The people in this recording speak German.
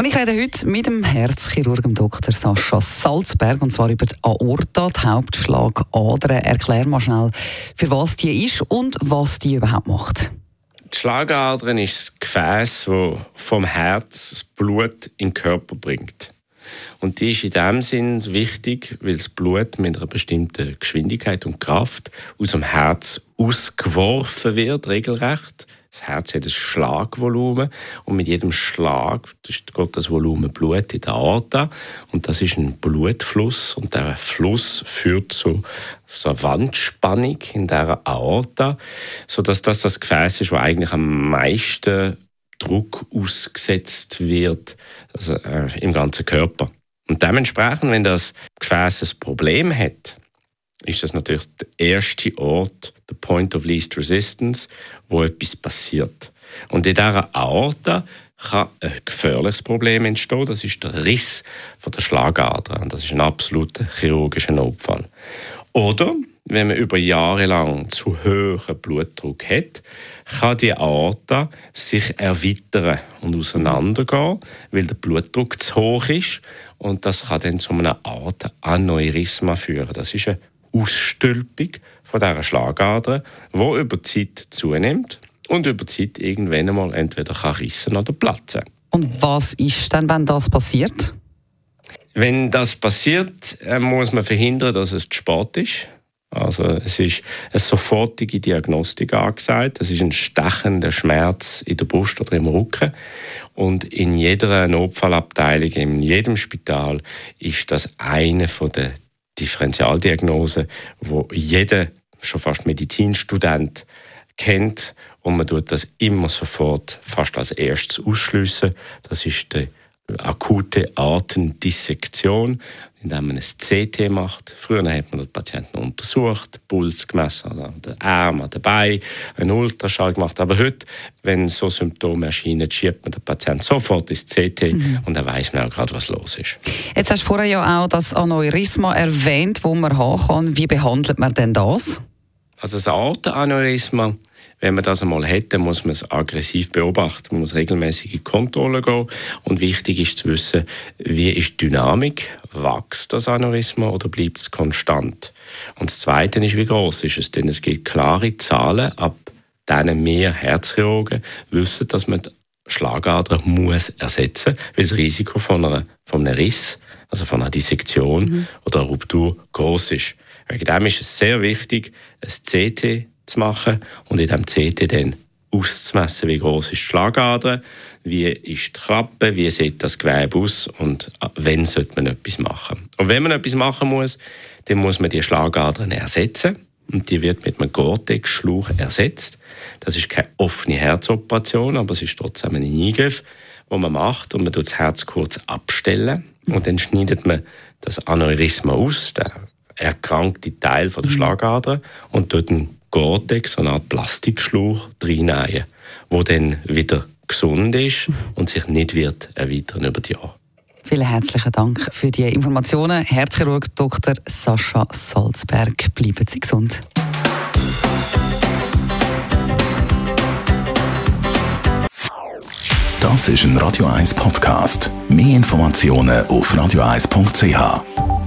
Und ich rede heute mit dem Herzchirurgen Dr. Sascha Salzberg und zwar über die Aorta, die Hauptschlagader. Erklär mal schnell, für was die ist und was die überhaupt macht. Die Schlagadern ist das Gefäß, das vom Herz das Blut in den Körper bringt. Und die ist in dem Sinn wichtig, weil das Blut mit einer bestimmten Geschwindigkeit und Kraft aus dem Herz ausgeworfen wird, regelrecht. Das Herz hat ein Schlagvolumen und mit jedem Schlag geht das Volumen Blut in der Aorta und das ist ein Blutfluss und der Fluss führt zu so einer Wandspannung in der Aorta, sodass das das Gefäß ist, wo eigentlich am meisten Druck ausgesetzt wird also, äh, im ganzen Körper. Und dementsprechend, wenn das Gefäß ein Problem hat, ist das natürlich der erste Ort, der Point of Least Resistance, wo etwas passiert. Und in dieser Aorta kann ein gefährliches Problem entstehen. Das ist der Riss von der Schlagader. Und das ist ein absoluter chirurgischer Notfall. Oder wenn man über Jahre lang zu hohen Blutdruck hat, kann die Aorta sich erweitern und auseinandergehen, weil der Blutdruck zu hoch ist. Und das kann dann zu einer Art Aneurysma führen. Das ist eine Ausstülpung von dieser Schlagader, die über die Zeit zunimmt und über die Zeit irgendwann einmal entweder kann rissen oder platzen. Und was ist denn, wenn das passiert? Wenn das passiert, äh, muss man verhindern, dass es zu spät ist. Also es ist eine sofortige Diagnostik angesagt. Es ist ein stechender Schmerz in der Brust oder im Rücken. Und in jeder Notfallabteilung, in jedem Spital ist das eine der Differentialdiagnose, wo jeder, schon fast Medizinstudent, kennt und man tut das immer sofort fast als erstes ausschliessen. Das ist die akute Artendissektion, indem man ein CT macht. Früher hat man den Patienten untersucht, Puls gemessen an den Arm, an den Beinen, einen Ultraschall gemacht. Aber heute, wenn so Symptome erscheinen, schiebt man den Patienten sofort ins CT mhm. und dann weiß man auch gerade, was los ist. Jetzt hast du vorher ja auch das Aneurysma erwähnt, wo man haben kann. Wie behandelt man denn das? Also das Aortenaneurysma wenn man das einmal dann muss man es aggressiv beobachten. Man muss regelmäßig in Kontrolle gehen. Und wichtig ist zu wissen, wie ist die Dynamik? Wächst das Aneurysma oder bleibt es konstant? Und das Zweite ist, wie groß ist es? Denn es gibt klare Zahlen, ab denen mehr Herzchirurgen wissen, dass man die Schlagader muss ersetzen muss, weil das Risiko von, einer, von einem Riss, also von einer Dissektion mhm. oder einer Ruptur groß ist. Wegen dem ist es sehr wichtig, ein CT zu machen und in diesem CT dann auszumessen, wie groß ist die Schlagader, wie ist die Klappe, wie sieht das Gewebe aus und wenn sollte man etwas machen. Und wenn man etwas machen muss, dann muss man die Schlagadern ersetzen und die wird mit einem Gore-Tex-Schlauch ersetzt. Das ist keine offene Herzoperation, aber es ist trotzdem ein Eingriff, den man macht und man tut das Herz kurz abstellen und dann schneidet man das Aneurysma aus, erkrankte Teil von der mhm. Schlagader und tut einen Gore-Tex, so eine Art Plastikschlauch, reinnehmen, der dann wieder gesund ist und sich nicht wird erweitern über die Jahre. Vielen herzlichen Dank für die Informationen. Herzchirurg Dr. Sascha Salzberg. Bleiben Sie gesund. Das ist ein Radio 1 Podcast. Mehr Informationen auf radio1.ch.